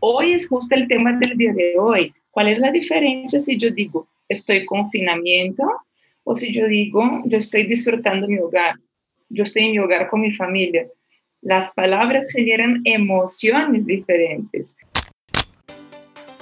hoy es justo el tema del día de hoy. ¿Cuál es la diferencia si yo digo estoy confinamiento o si yo digo yo estoy disfrutando mi hogar? Yo estoy en mi hogar con mi familia. Las palabras generan emociones diferentes.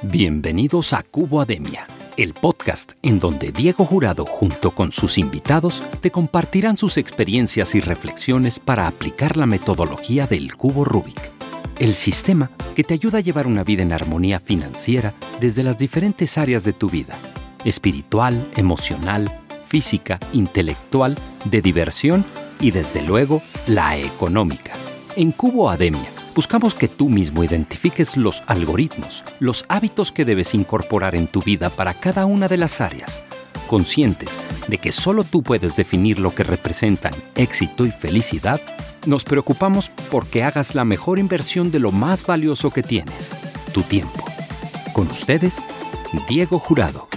Bienvenidos a Cubo Ademia, el podcast en donde Diego Jurado junto con sus invitados te compartirán sus experiencias y reflexiones para aplicar la metodología del cubo Rubik el sistema que te ayuda a llevar una vida en armonía financiera desde las diferentes áreas de tu vida, espiritual, emocional, física, intelectual, de diversión y desde luego la económica. En Cubo Ademia buscamos que tú mismo identifiques los algoritmos, los hábitos que debes incorporar en tu vida para cada una de las áreas, conscientes de que solo tú puedes definir lo que representan éxito y felicidad nos preocupamos porque hagas la mejor inversión de lo más valioso que tienes, tu tiempo. Con ustedes, Diego Jurado.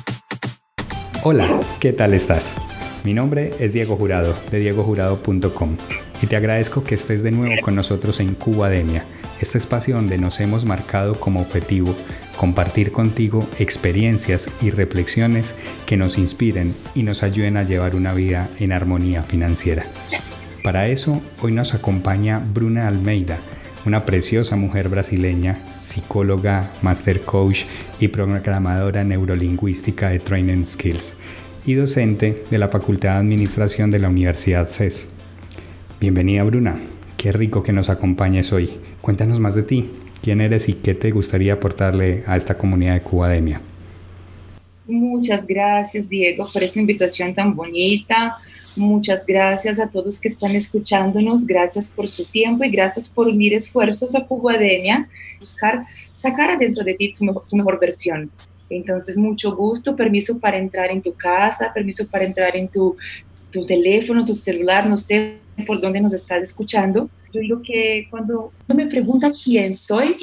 Hola, ¿qué tal estás? Mi nombre es Diego Jurado, de diegojurado.com, y te agradezco que estés de nuevo con nosotros en Cubademia, este espacio donde nos hemos marcado como objetivo compartir contigo experiencias y reflexiones que nos inspiren y nos ayuden a llevar una vida en armonía financiera. Para eso, hoy nos acompaña Bruna Almeida, una preciosa mujer brasileña, psicóloga, master coach y programadora neurolingüística de Training Skills y docente de la Facultad de Administración de la Universidad CES. Bienvenida Bruna, qué rico que nos acompañes hoy. Cuéntanos más de ti, quién eres y qué te gustaría aportarle a esta comunidad de Cubademia. Muchas gracias Diego por esta invitación tan bonita Muchas gracias a todos que están escuchándonos, gracias por su tiempo y gracias por unir esfuerzos a Cubademia, buscar sacar adentro de ti tu mejor, versión. Entonces, mucho gusto, permiso para entrar en tu casa, permiso para entrar en tu, tu teléfono, tu celular, no sé por dónde nos estás escuchando. Yo digo que cuando me preguntan quién soy,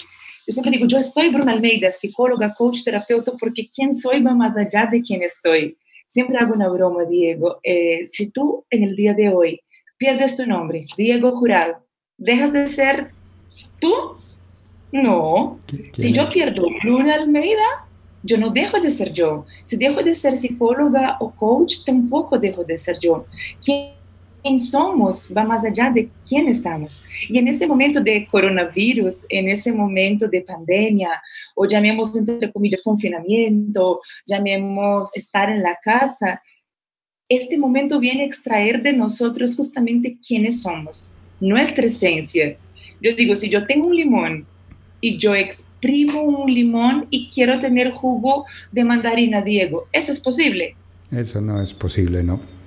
yo siempre digo, yo estoy Bruna Almeida, psicóloga, coach, terapeuta, porque quién soy va más allá de quién estoy. Siempre hago una broma, Diego. Eh, si tú en el día de hoy pierdes tu nombre, Diego Jurado, ¿dejas de ser tú? No. Si yo pierdo Bruna Almeida, yo no dejo de ser yo. Si dejo de ser psicóloga o coach, tampoco dejo de ser yo. ¿Quién quién somos va más allá de quién estamos. Y en ese momento de coronavirus, en ese momento de pandemia, o llamemos entre comillas confinamiento, llamemos estar en la casa, este momento viene a extraer de nosotros justamente quiénes somos, nuestra esencia. Yo digo, si yo tengo un limón y yo exprimo un limón y quiero tener jugo de mandarina, Diego, ¿eso es posible? Eso no es posible, ¿no?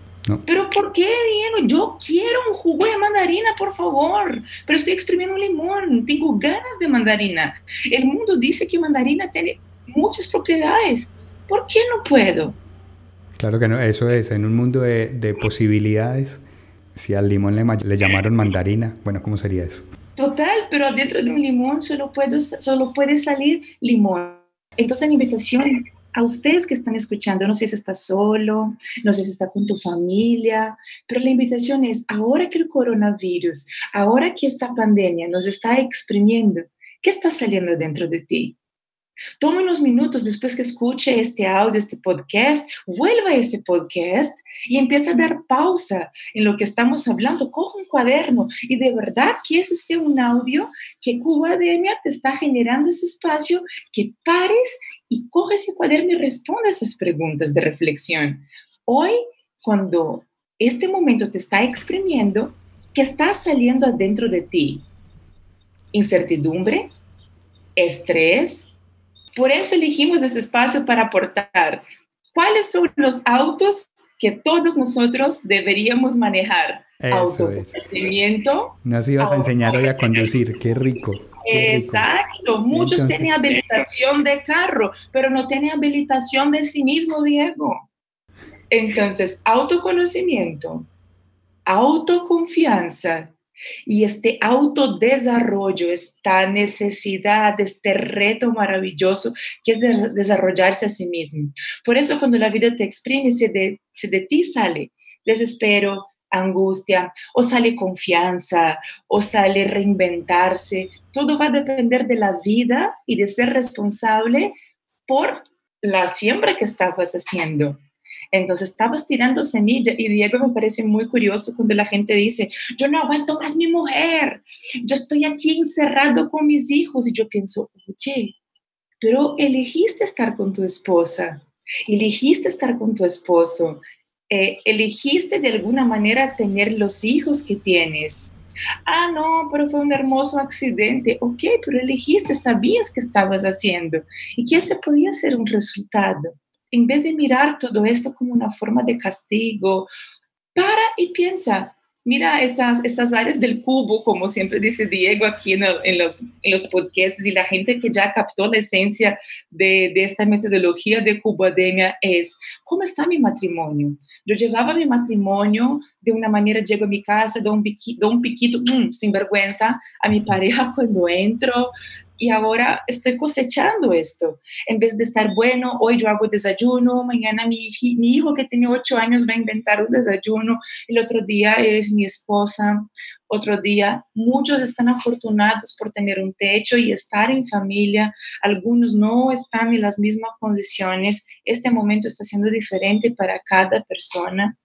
Pero ¿por qué, Diego? Yo quiero un jugo de mandarina, por favor. Pero estoy exprimiendo un limón. Tengo ganas de mandarina. El mundo dice que mandarina tiene muchas propiedades. ¿Por qué no puedo? Claro que no, eso es. En un mundo de, posibilidades, si al limón le, le, llamaron mandarina, bueno, ¿cómo sería eso? Total, pero dentro de un limón solo, puedo, solo puede salir limón. Entonces la invitación a ustedes que están escuchando, no sé si estás solo, no sé si estás con tu familia, pero la invitación es, ahora que el coronavirus, ahora que esta pandemia nos está exprimiendo, ¿qué está saliendo dentro de ti? Toma unos minutos después que escuche este audio, este podcast, vuelva a ese podcast y empieza a dar pausa en lo que estamos hablando. Coja un cuaderno y de verdad que ese sea un audio que Cubademia te está generando ese espacio que pares y coge ese cuaderno y responde esas preguntas de reflexión. Hoy, cuando este momento te está exprimiendo, ¿qué está saliendo adentro de ti? Incertidumbre, estrés. Por eso elegimos ese espacio para aportar. ¿Cuáles son los autos que todos nosotros deberíamos manejar? Autoconocimiento. Nos ibas a enseñar hoy a conducir, qué rico. Exacto, muchos tienen habilitación de carro, pero no tienen habilitación de sí mismo, Diego. Entonces, autoconocimiento, autoconfianza y este autodesarrollo, esta necesidad, este reto maravilloso que es desarrollarse a sí mismo. Por eso cuando la vida te exprime, si de, si de ti sale desespero, angustia, o sale confianza, o sale reinventarse. Todo va a depender de la vida y de ser responsable por la siembra que estabas haciendo. Entonces estabas tirando semilla y Diego me parece muy curioso cuando la gente dice, yo no aguanto más mi mujer, yo estoy aquí encerrado con mis hijos y yo pienso, oye, pero elegiste estar con tu esposa, elegiste estar con tu esposo, eh, elegiste de alguna manera tener los hijos que tienes. Ah, no, pero fue un hermoso accidente. Ok, pero elegiste, sabías que estabas haciendo y que ese podía ser un resultado. En vez de mirar todo esto como una forma de castigo, para y piensa, mira esas, esas áreas del cubo, como siempre dice Diego aquí en, los, en los podcasts, y la gente que ya captó la esencia de, de esta metodología de cubademia es, ¿cómo está mi matrimonio? Yo llevaba mi matrimonio de una manera, llego a mi casa, doy un piquito, mm, sin vergüenza a mi pareja cuando entro, y ahora estoy cosechando esto. En vez de estar bueno, hoy yo hago desayuno, mañana mi, mi hijo que tiene ocho años va a inventar un desayuno, el otro día es mi esposa, otro día muchos están afortunados por tener un techo y estar en familia, algunos no están en las mismas condiciones, este momento está siendo diferente para cada persona,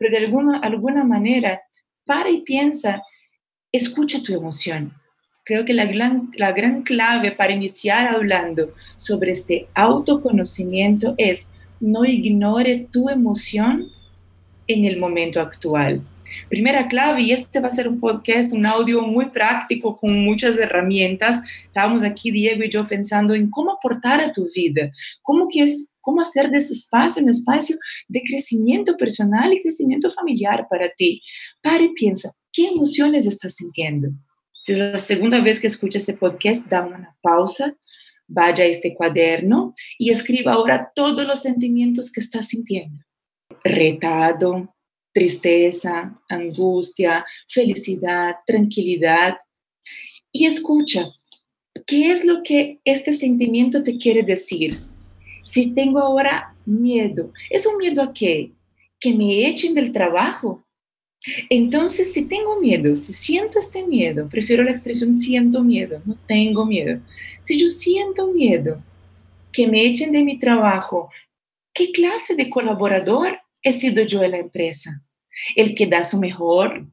pero de alguna, alguna manera, para y piensa, escucha tu emoción creo que la gran, la gran clave para iniciar hablando sobre este autoconocimiento es no ignore tu emoción en el momento actual. Primera clave, y este va a ser un podcast, un audio muy práctico con muchas herramientas. Estábamos aquí, Diego y yo, pensando en cómo aportar a tu vida, cómo, que es, cómo hacer de ese espacio un espacio de crecimiento personal y crecimiento familiar para ti. Para y piensa, ¿qué emociones estás sintiendo? Si es la segunda vez que escucha este podcast, da una pausa, vaya a este cuaderno y escriba ahora todos los sentimientos que está sintiendo. Retado, tristeza, angustia, felicidad, tranquilidad. Y escucha, ¿qué es lo que este sentimiento te quiere decir? Si tengo ahora miedo, ¿es un miedo a qué? Que me echen del trabajo, entonces, si tengo miedo, si siento este miedo, prefiero la expresión siento miedo, no tengo miedo. Si yo siento miedo que me echen de mi trabajo, ¿qué clase de colaborador he sido yo en la empresa? El que da su mejor,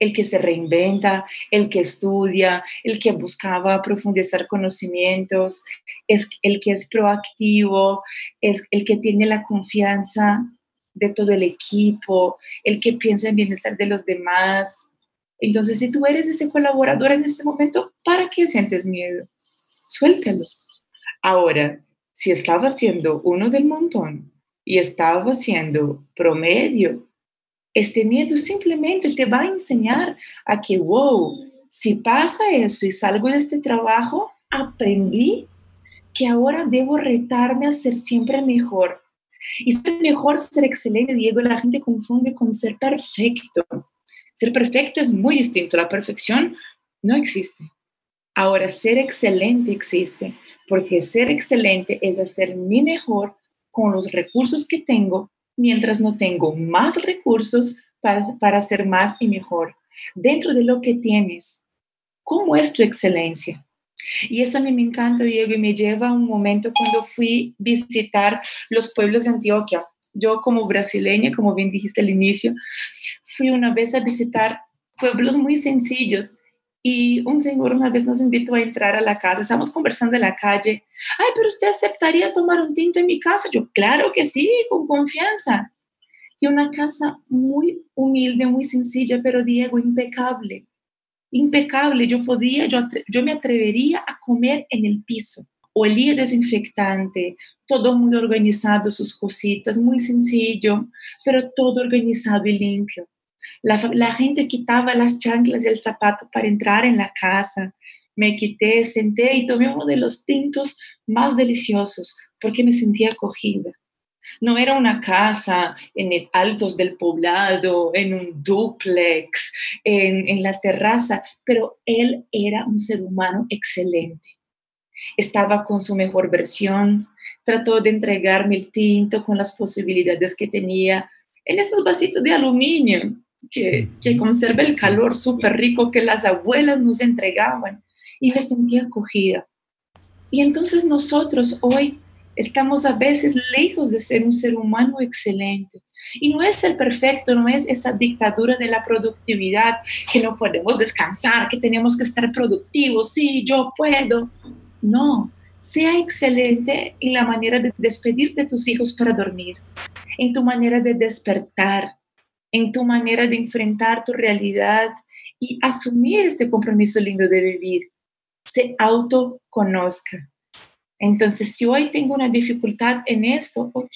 el que se reinventa, el que estudia, el que buscaba profundizar conocimientos, es el que es proactivo, es el que tiene la confianza de todo el equipo, el que piensa en bienestar de los demás. Entonces, si tú eres ese colaborador en este momento, ¿para qué sientes miedo? Suéltalo. Ahora, si estaba siendo uno del montón y estaba siendo promedio, este miedo simplemente te va a enseñar a que, wow, si pasa eso y salgo de este trabajo, aprendí que ahora debo retarme a ser siempre mejor y ser mejor, ser excelente, Diego, la gente confunde con ser perfecto. Ser perfecto es muy distinto. La perfección no existe. Ahora, ser excelente existe, porque ser excelente es hacer mi mejor con los recursos que tengo, mientras no tengo más recursos para, para hacer más y mejor. Dentro de lo que tienes, ¿cómo es tu excelencia? Y eso a mí me encanta, Diego, y me lleva a un momento cuando fui visitar los pueblos de Antioquia. Yo como brasileña, como bien dijiste al inicio, fui una vez a visitar pueblos muy sencillos y un señor una vez nos invitó a entrar a la casa, estamos conversando en la calle, ay, pero usted aceptaría tomar un tinto en mi casa? Yo, claro que sí, con confianza. Y una casa muy humilde, muy sencilla, pero Diego, impecable impecable. Yo podía, yo, yo me atrevería a comer en el piso. Olía desinfectante, todo muy organizado, sus cositas, muy sencillo, pero todo organizado y limpio. La, la gente quitaba las chanclas y el zapato para entrar en la casa. Me quité, senté y tomé uno de los tintos más deliciosos porque me sentía acogida. No era una casa en el altos del poblado, en un duplex, en, en la terraza, pero él era un ser humano excelente. Estaba con su mejor versión, trató de entregarme el tinto con las posibilidades que tenía en esos vasitos de aluminio. que, que conserva el calor súper rico que las abuelas nos entregaban y me sentía acogida. Y entonces nosotros hoy estamos a veces lejos de ser un ser humano excelente. Y no es el perfecto, no es esa dictadura de la productividad, que no podemos descansar, que tenemos que estar productivos, sí, yo puedo. No, sea excelente en la manera de despedir de tus hijos para dormir, en tu manera de despertar, en tu manera de enfrentar tu realidad y asumir este compromiso lindo de vivir. Se autoconozca. Entonces, si hoy tengo una dificultad en eso, ok,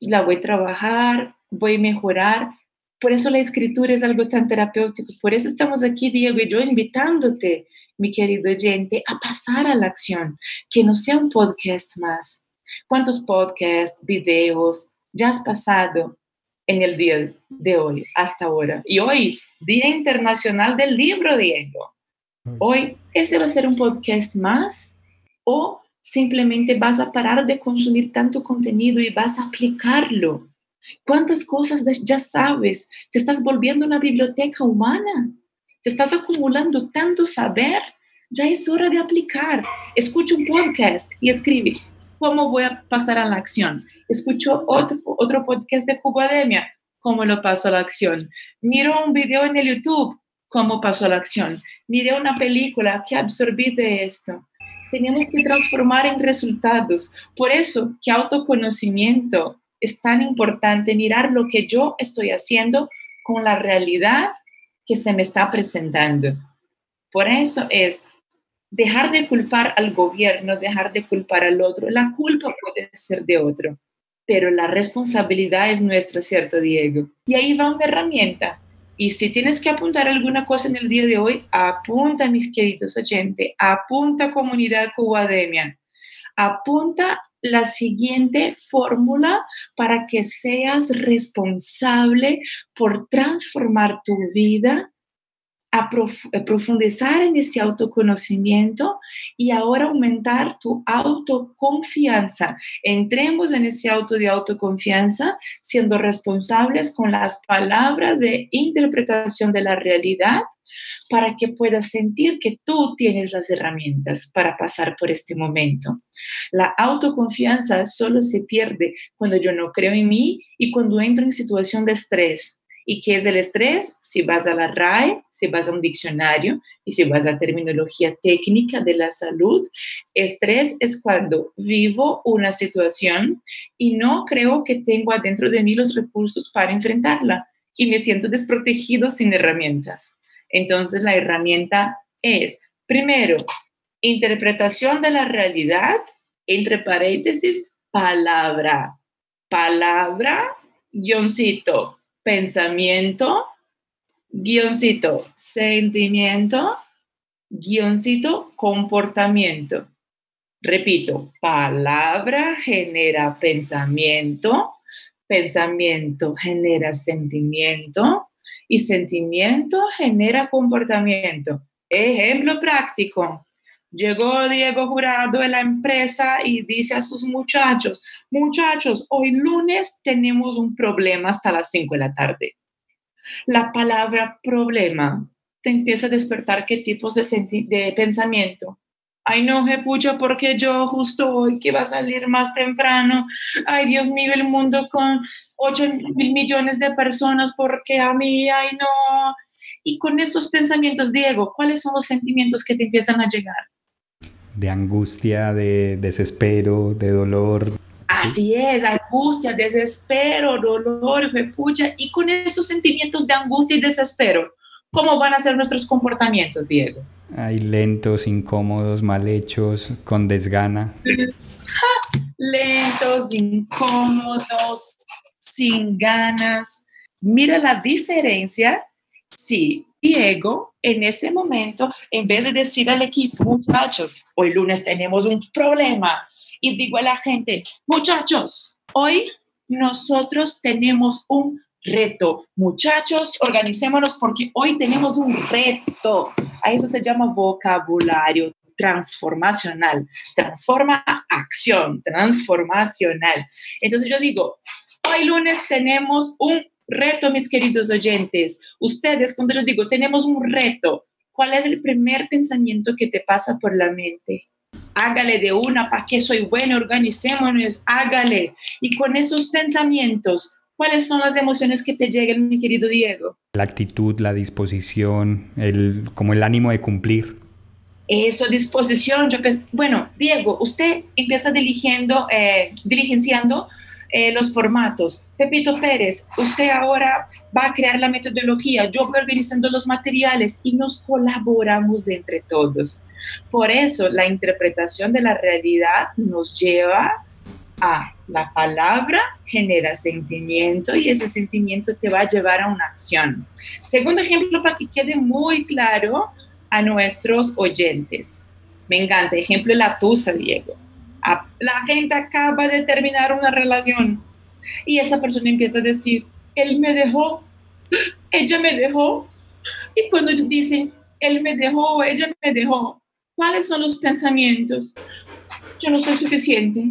la voy a trabajar, voy a mejorar. Por eso la escritura es algo tan terapéutico. Por eso estamos aquí, Diego y yo, invitándote, mi querido oyente, a pasar a la acción, que no sea un podcast más. ¿Cuántos podcasts, videos ya has pasado en el día de hoy, hasta ahora? Y hoy, Día Internacional del Libro, Diego. Hoy, ¿ese va a ser un podcast más? ¿O simplemente vas a parar de consumir tanto contenido y vas a aplicarlo. ¿Cuántas cosas ya sabes? Te estás volviendo una biblioteca humana. Te estás acumulando tanto saber. Ya es hora de aplicar. Escucha un podcast y escribe. ¿Cómo voy a pasar a la acción? Escucho otro, otro podcast de Cubademia. ¿Cómo lo paso a la acción? Miro un video en el YouTube. ¿Cómo paso a la acción? Mire una película. ¿Qué absorbí de esto? Tenemos que transformar en resultados. Por eso que autoconocimiento es tan importante, mirar lo que yo estoy haciendo con la realidad que se me está presentando. Por eso es dejar de culpar al gobierno, dejar de culpar al otro. La culpa puede ser de otro, pero la responsabilidad es nuestra, ¿cierto, Diego? Y ahí va una herramienta y si tienes que apuntar alguna cosa en el día de hoy, apunta, mis queridos oyentes, apunta comunidad Cubademia, apunta la siguiente fórmula para que seas responsable por transformar tu vida a eh, profundizar en ese autoconocimiento y ahora aumentar tu autoconfianza. Entremos en ese auto de autoconfianza siendo responsables con las palabras de interpretación de la realidad para que puedas sentir que tú tienes las herramientas para pasar por este momento. La autoconfianza solo se pierde cuando yo no creo en mí y cuando entro en situación de estrés ¿Y qué es el estrés? Si vas a la RAE, si vas a un diccionario y si vas a terminología técnica de la salud, estrés es cuando vivo una situación y no creo que tengo adentro de mí los recursos para enfrentarla y me siento desprotegido sin herramientas. Entonces la herramienta es, primero, interpretación de la realidad, entre paréntesis, palabra. Palabra, guioncito, pensamiento, guioncito, sentimiento, guioncito, comportamiento. Repito, palabra genera pensamiento, pensamiento genera sentimiento y sentimiento genera comportamiento. Ejemplo práctico. Llegó Diego Jurado de la empresa y dice a sus muchachos, muchachos, hoy lunes tenemos un problema hasta las 5 de la tarde. La palabra problema te empieza a despertar qué tipos de, de pensamiento. Ay, no, pucha, porque yo justo hoy que va a salir más temprano. Ay, Dios mío, el mundo con 8 mil millones de personas, porque a mí, ay, no. Y con esos pensamientos, Diego, ¿cuáles son los sentimientos que te empiezan a llegar? De angustia, de desespero, de dolor. Así es, angustia, desespero, dolor, pucha. Y con esos sentimientos de angustia y desespero, ¿cómo van a ser nuestros comportamientos, Diego? Hay lentos, incómodos, mal hechos, con desgana. lentos, incómodos, sin ganas. Mira la diferencia si Diego, en ese momento, en vez de decir al equipo, muchachos, hoy lunes tenemos un problema, y digo a la gente, muchachos, hoy nosotros tenemos un reto. Muchachos, organicémonos porque hoy tenemos un reto. A eso se llama vocabulario transformacional. Transforma acción, transformacional. Entonces yo digo, hoy lunes tenemos un reto, mis queridos oyentes, ustedes, cuando yo digo, tenemos un reto, ¿cuál es el primer pensamiento que te pasa por la mente? Hágale de una, ¿para que soy bueno? Organicémonos, hágale. Y con esos pensamientos, ¿cuáles son las emociones que te llegan, mi querido Diego? La actitud, la disposición, el, como el ánimo de cumplir. Eso, disposición. Yo bueno, Diego, usted empieza dirigiendo, eh, dirigenciando eh, los formatos. Pepito Pérez, usted ahora va a crear la metodología, yo voy organizando los materiales y nos colaboramos entre todos. Por eso la interpretación de la realidad nos lleva a la palabra genera sentimiento y ese sentimiento te va a llevar a una acción. Segundo ejemplo para que quede muy claro a nuestros oyentes. Me encanta, ejemplo la tusa, Diego la gente acaba de terminar una relación y esa persona empieza a decir, él me dejó, ella me dejó. Y cuando dicen, él me dejó, ella me dejó, ¿cuáles son los pensamientos? Yo no soy suficiente,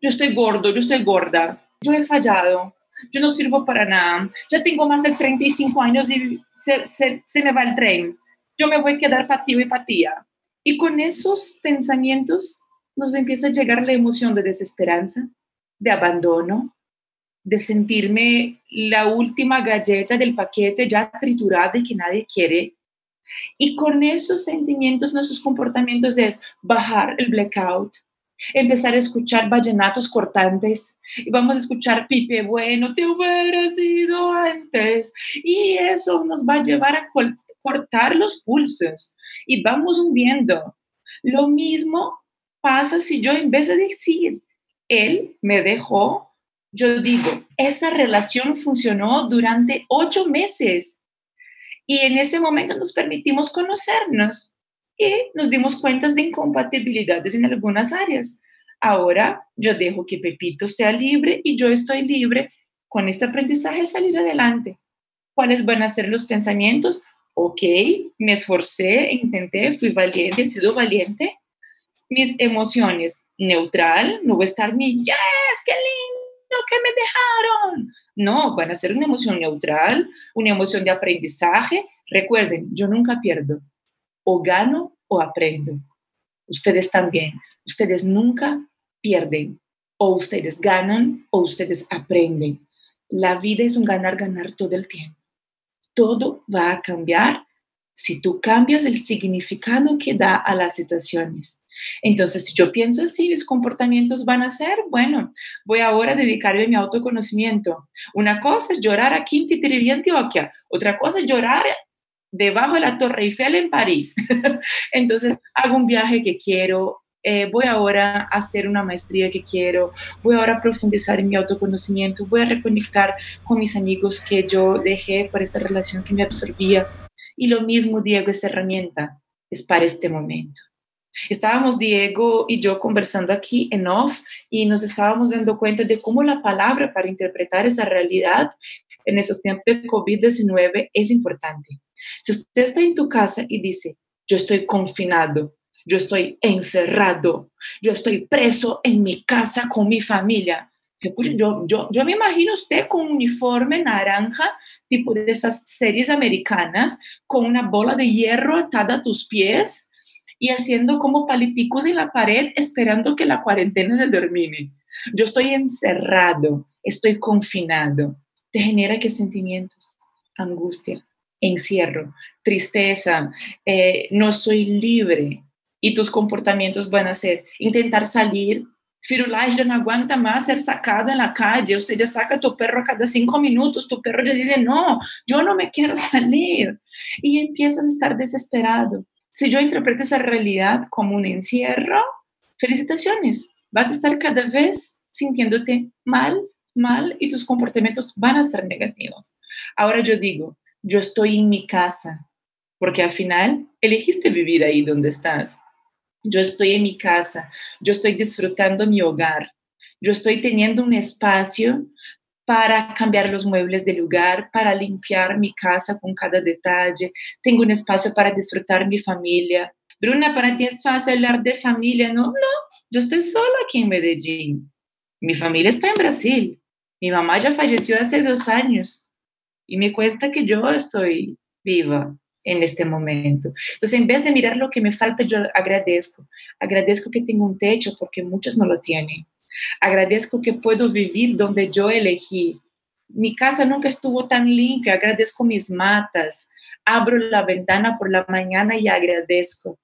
yo estoy gordo, yo estoy gorda, yo he fallado, yo no sirvo para nada, ya tengo más de 35 años y se, me va el tren, yo me voy a quedar patio y patía. Y con esos pensamientos nos empieza a llegar la emoción de desesperanza, de abandono, de sentirme la última galleta del paquete ya triturada y que nadie quiere. Y con esos sentimientos, nuestros comportamientos es bajar el blackout, empezar a escuchar vallenatos cortantes y vamos a escuchar Pipe Bueno, te hubiera sido antes. Y eso nos va a llevar a cortar los pulsos y vamos hundiendo. Lo mismo pasa si yo en vez de decir, él me dejó, yo digo, esa relación funcionó durante ocho meses y en ese momento nos permitimos conocernos y nos dimos cuenta de incompatibilidades en algunas áreas. Ahora yo dejo que Pepito sea libre y yo estoy libre con este aprendizaje salir adelante. ¿Cuáles van a ser los pensamientos? Ok, me esforcé, intenté, fui valiente, he sido valiente mis emociones neutral, no voy a estar mi, yes, qué lindo que me dejaron. No, van a ser una emoción neutral, una emoción de aprendizaje. Recuerden, yo nunca pierdo, o gano o aprendo. Ustedes también, ustedes nunca pierden, o ustedes ganan o ustedes aprenden. La vida es un ganar-ganar todo el tiempo. Todo va a cambiar si tú cambias el significado que da a las situaciones. Entonces, si yo pienso así, mis comportamientos van a ser, bueno, voy ahora a dedicarme a mi autoconocimiento. Una cosa es llorar aquí en Titirirí, Antioquia, otra cosa es llorar debajo de la Torre Eiffel en París. Entonces, hago un viaje que quiero, eh, voy ahora a hacer una maestría que quiero, voy ahora a profundizar en mi autoconocimiento, voy a reconectar con mis amigos que yo dejé por esta relación que me absorbía. Y lo mismo, Diego, esta herramienta es para este momento. Estábamos Diego y yo conversando aquí en off y nos estábamos dando cuenta de cómo la palabra para interpretar esa realidad en esos tiempos de COVID-19 es importante. Si usted está en tu casa y dice, yo estoy confinado, yo estoy encerrado, yo estoy preso en mi casa con mi familia, yo, yo, yo me imagino usted con un uniforme naranja, tipo de esas series americanas, con una bola de hierro atada a tus pies y haciendo como paliticos en la pared esperando que la cuarentena se termine. Yo estoy encerrado, estoy confinado. ¿Te genera qué sentimientos? Angustia, encierro, tristeza, eh, no soy libre. Y tus comportamientos van a ser intentar salir. Firulais ya no aguanta más ser sacado en la calle. Usted ya saca a tu perro cada cinco minutos. Tu perro ya dice, no, yo no me quiero salir. Y empiezas a estar desesperado si yo interpreto esa realidad como un encierro, felicitaciones, vas a estar cada vez sintiéndote mal, mal y tus comportamientos van a ser negativos. Ahora yo digo, yo estoy en mi casa, porque al final elegiste vivir ahí donde estás. Yo estoy en mi casa, yo estoy disfrutando mi hogar, yo estoy teniendo un espacio para cambiar los muebles del lugar, para limpiar mi casa con cada detalle. Tengo un espacio para disfrutar mi familia. Bruna, para ti es fácil hablar de familia, ¿no? No, yo estoy sola aquí en Medellín. Mi familia está en Brasil. Mi mamá ya falleció hace dos años. y me cuesta que yo estoy viva en este momento. Entonces, en vez de mirar lo que me falta, yo agradezco. Agradezco que tengo un techo porque muchos no lo tienen. Agradezco que puedo vivir donde yo elegí. Mi casa nunca estuvo tan limpia. Agradezco mis matas. Abro la ventana por la mañana y agradezco.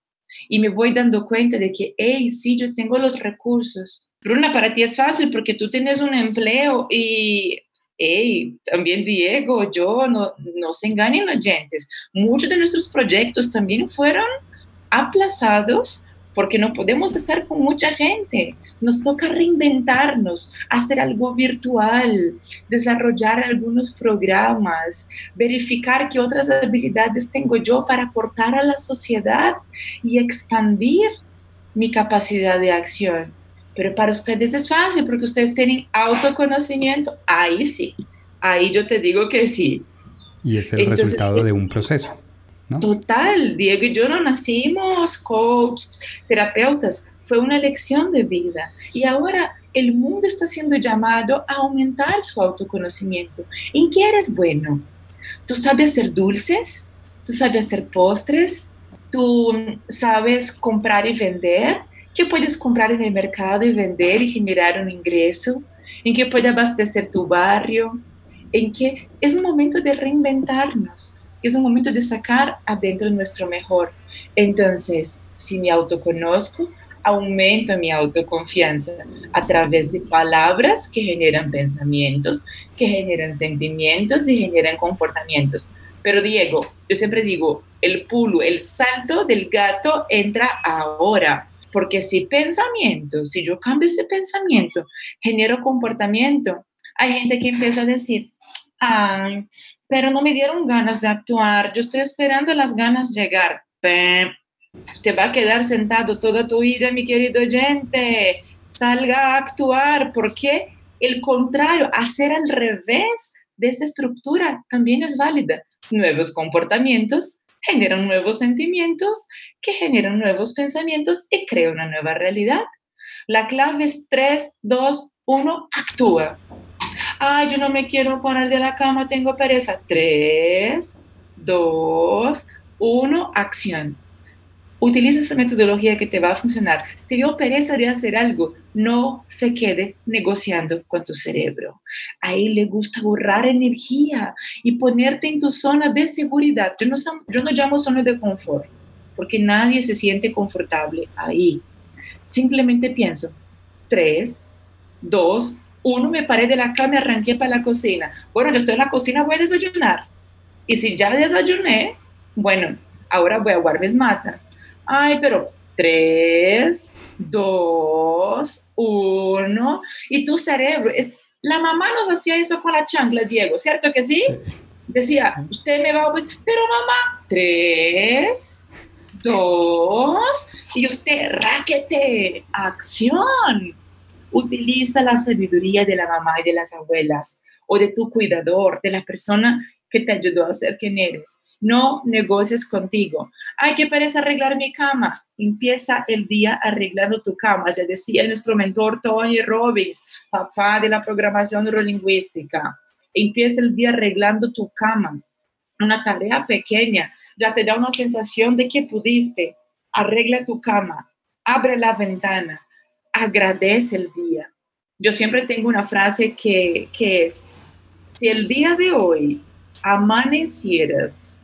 Y me voy dando cuenta de que, hey, sí, yo tengo los recursos. Bruna, para ti es fácil porque tú tienes un empleo y hey, también Diego, yo, no, no se engañen oyentes, muchos de nuestros proyectos también fueron aplazados porque no podemos estar con mucha gente. Nos toca reinventarnos, hacer algo virtual, desarrollar algunos programas, verificar qué otras habilidades tengo yo para aportar a la sociedad y expandir mi capacidad de acción. Pero para ustedes es fácil porque ustedes tienen autoconocimiento. Ahí sí, ahí yo te digo que sí. Y es el resultado de un proceso. Total, Diego y yo no nacimos coaches, terapeutas, fue una elección de vida. Y ahora el mundo está siendo llamado a aumentar su autoconocimiento. ¿En qué eres bueno? ¿Tú sabes hacer dulces? ¿Tú sabes hacer postres? ¿Tú sabes comprar y vender? Que puedes comprar en el mercado y vender y generar un ingreso, en que puede abastecer tu barrio, en que es un momento de reinventarnos, es un momento de sacar adentro nuestro mejor. Entonces, si me autoconozco, aumento mi autoconfianza a través de palabras que generan pensamientos, que generan sentimientos y generan comportamientos. Pero Diego, yo siempre digo, el pulo, el salto del gato entra ahora. Porque si pensamiento, si yo cambio ese pensamiento, genero comportamiento, hay gente que empieza a decir, ay, pero no me dieron ganas de actuar, yo estoy esperando las ganas llegar. Te va a quedar sentado toda tu vida, mi querido oyente. Salga a actuar, porque el contrario, hacer al revés de esa estructura también es válida. Nuevos comportamientos generan nuevos sentimientos, que generan nuevos pensamientos y crea una nueva realidad. La clave es 3, 2, 1, actúa. Ay, yo no me quiero poner de la cama, tengo pereza. 3, 2, 1, acción utiliza esa metodología que te va a funcionar. Te dio pereza de hacer algo, no se quede negociando con tu cerebro. A él le gusta ahorrar energía y ponerte en tu zona de seguridad. Yo no, yo no llamo zona de confort, porque nadie se siente confortable ahí. Simplemente pienso, tres, dos, uno, me paré de la cama y arranqué para la cocina. Bueno, yo estoy en la cocina, voy a desayunar. Y si ya desayuné, bueno, ahora voy a guardar mis matas Ay, pero tres, dos, uno. Y tu cerebro, es, la mamá nos hacía eso con la chancla, Diego, ¿cierto que sí? Decía, usted me va a... Pues, pero mamá, tres, dos, y usted, raquete, acción. Utiliza la sabiduría de la mamá y de las abuelas, o de tu cuidador, de la persona que te ayudó a ser quien eres. No negocies contigo. Ay, qué parece arreglar mi cama. Empieza el día arreglando tu cama. Ya decía nuestro mentor Tony Robbins, papá de la programación neurolingüística. Empieza el día arreglando tu cama. Una tarea pequeña ya te da una sensación de que pudiste. Arregla tu cama, abre la ventana, agradece el día. Yo siempre tengo una frase que, que es, si el día de hoy amanecieras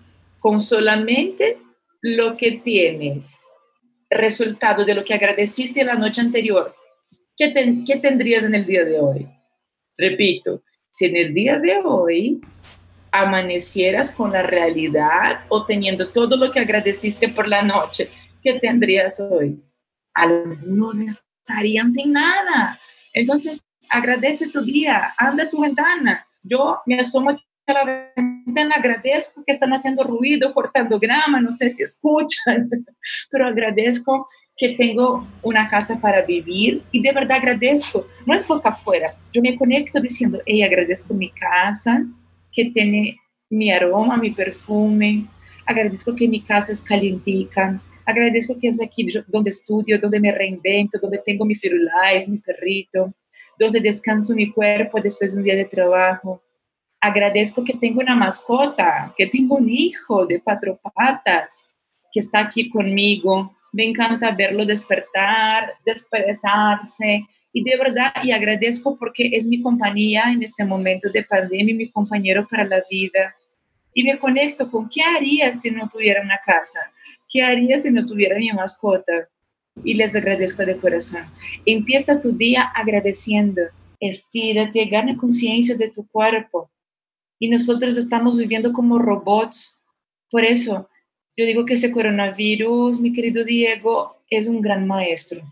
con solamente lo que tienes, resultado de lo que agradeciste la noche anterior, ¿qué, tendrías en el día de hoy? Repito, si en el día de hoy amanecieras con la realidad o teniendo todo lo que agradeciste por la noche, ¿qué tendrías hoy? Algunos estarían sin nada. Entonces, agradece tu día, anda a tu ventana. Yo me asomo la ventana, agradezco que están haciendo ruido, cortando grama, no sé si escuchan, pero agradezco que tengo una casa para vivir y de verdad agradezco, no es porque afuera, yo me conecto diciendo, hey, agradezco mi casa, que tiene mi aroma, mi perfume, agradezco que mi casa es calientica, agradezco que es aquí donde estudio, donde me reinvento, donde tengo mi firulais, mi perrito, donde descanso mi cuerpo después de un día de trabajo, Agradezco que tengo una mascota, que tengo un hijo de cuatro patas que está aquí conmigo. Me encanta verlo despertar, desperezarse. Y de verdad, y agradezco porque es mi compañía en este momento de pandemia, mi compañero para la vida. Y me conecto con qué haría si no tuviera una casa, qué haría si no tuviera mi mascota. Y les agradezco de corazón. Empieza tu día agradeciendo. Estírate, gana conciencia de tu cuerpo. Y nosotros estamos viviendo como robots. Por eso, yo digo que ese coronavirus, mi querido Diego, es un gran maestro.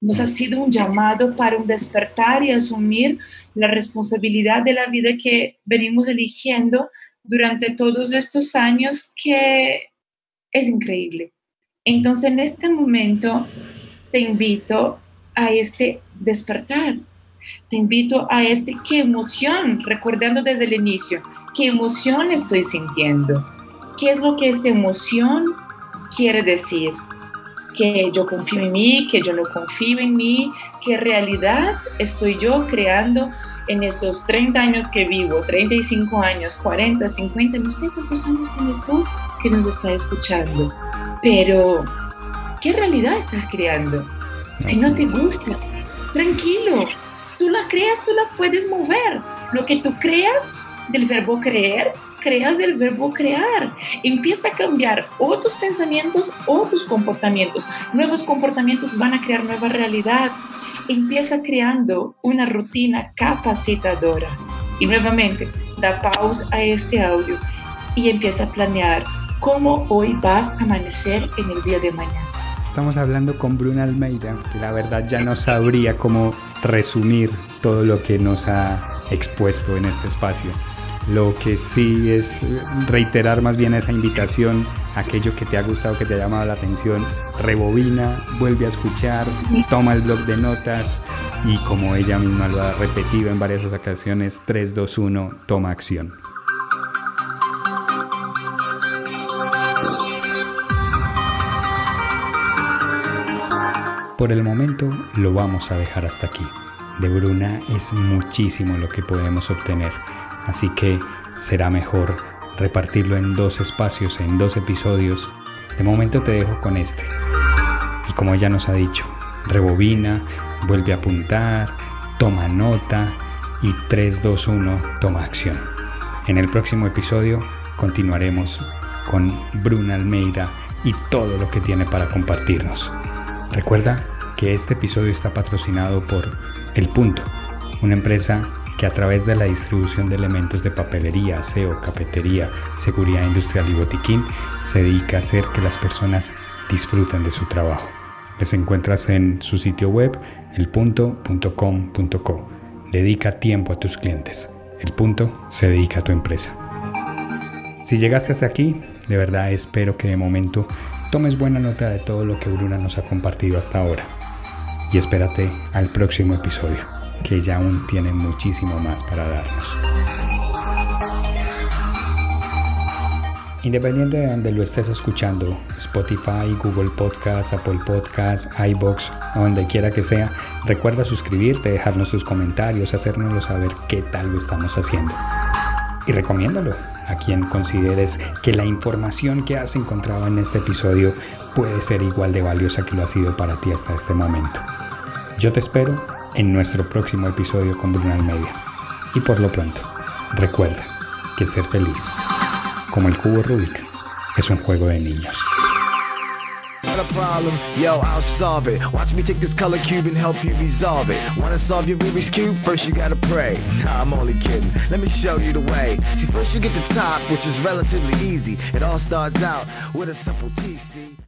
Nos ha sido un llamado para un despertar y asumir la responsabilidad de la vida que venimos eligiendo durante todos estos años, que es increíble. Entonces, en este momento, te invito a este despertar. Te invito a este, qué emoción, recordando desde el inicio, qué emoción estoy sintiendo qué es lo que esa emoción quiere decir. Que yo confío en mí, que yo no confío en mí, qué realidad estoy yo creando en esos 30 años que vivo, 35 años, 40, 50, no sé cuántos años tienes tú que nos está escuchando. Pero, ¿qué realidad estás creando? Si no te gusta, tranquilo, tú la creas, tú la puedes mover. Lo que tú creas del verbo creer, creas del verbo crear. Empieza a cambiar o tus pensamientos o tus comportamientos. Nuevos comportamientos van a crear nueva realidad. Empieza creando una rutina capacitadora. Y nuevamente, da pausa a este audio y empieza a planear cómo hoy vas a amanecer en el día de mañana. Estamos hablando con Bruna Almeida, que la verdad ya no sabría cómo resumir todo lo que nos ha expuesto en este espacio. Lo que sí es reiterar más bien esa invitación, aquello que te ha gustado, que te ha llamado la atención, rebobina, vuelve a escuchar, toma el blog de notas y como ella misma lo ha repetido en varias ocasiones, 3, 2, 1, toma acción. Por el momento lo vamos a dejar hasta aquí. De Bruna es muchísimo lo que podemos obtener Así que será mejor repartirlo en dos espacios, en dos episodios. De momento te dejo con este. Y como ella nos ha dicho, rebobina, vuelve a apuntar, toma nota y 3, 2, 1, toma acción. En el próximo episodio continuaremos con Bruna Almeida y todo lo que tiene para compartirnos. Recuerda que este episodio está patrocinado por El Punto, una empresa que a través de la distribución de elementos de papelería, aseo, cafetería, seguridad industrial y botiquín, se dedica a hacer que las personas disfruten de su trabajo. Les encuentras en su sitio web elpunto.com.co. Dedica tiempo a tus clientes. El punto se dedica a tu empresa. Si llegaste hasta aquí, de verdad espero que de momento tomes buena nota de todo lo que Bruna nos ha compartido hasta ahora. Y espérate al próximo episodio que ella aún tiene muchísimo más para darnos. Independiente de donde lo estés escuchando, Spotify, Google Podcast, Apple Podcast, iBox, donde quiera que sea, recuerda suscribirte, dejarnos tus comentarios, hacérnoslo saber qué tal lo estamos haciendo. Y recomiéndalo a quien consideres que la información que has encontrado en este episodio puede ser igual de valiosa que lo ha sido para ti hasta este momento. Yo te espero en nuestro próximo episodio con Bruno Almeida. Y por lo pronto, recuerda que ser feliz, como el cubo Rubik, es un juego de niños. Problem, yo, I'll solve it. Watch me take this color cube and help you resolve it. Wanna solve your Rubik's Cube? First you gotta pray. Nah, I'm only kidding. Let me show you the way. See, first you get the top, which is relatively easy. It all starts out with a simple TC.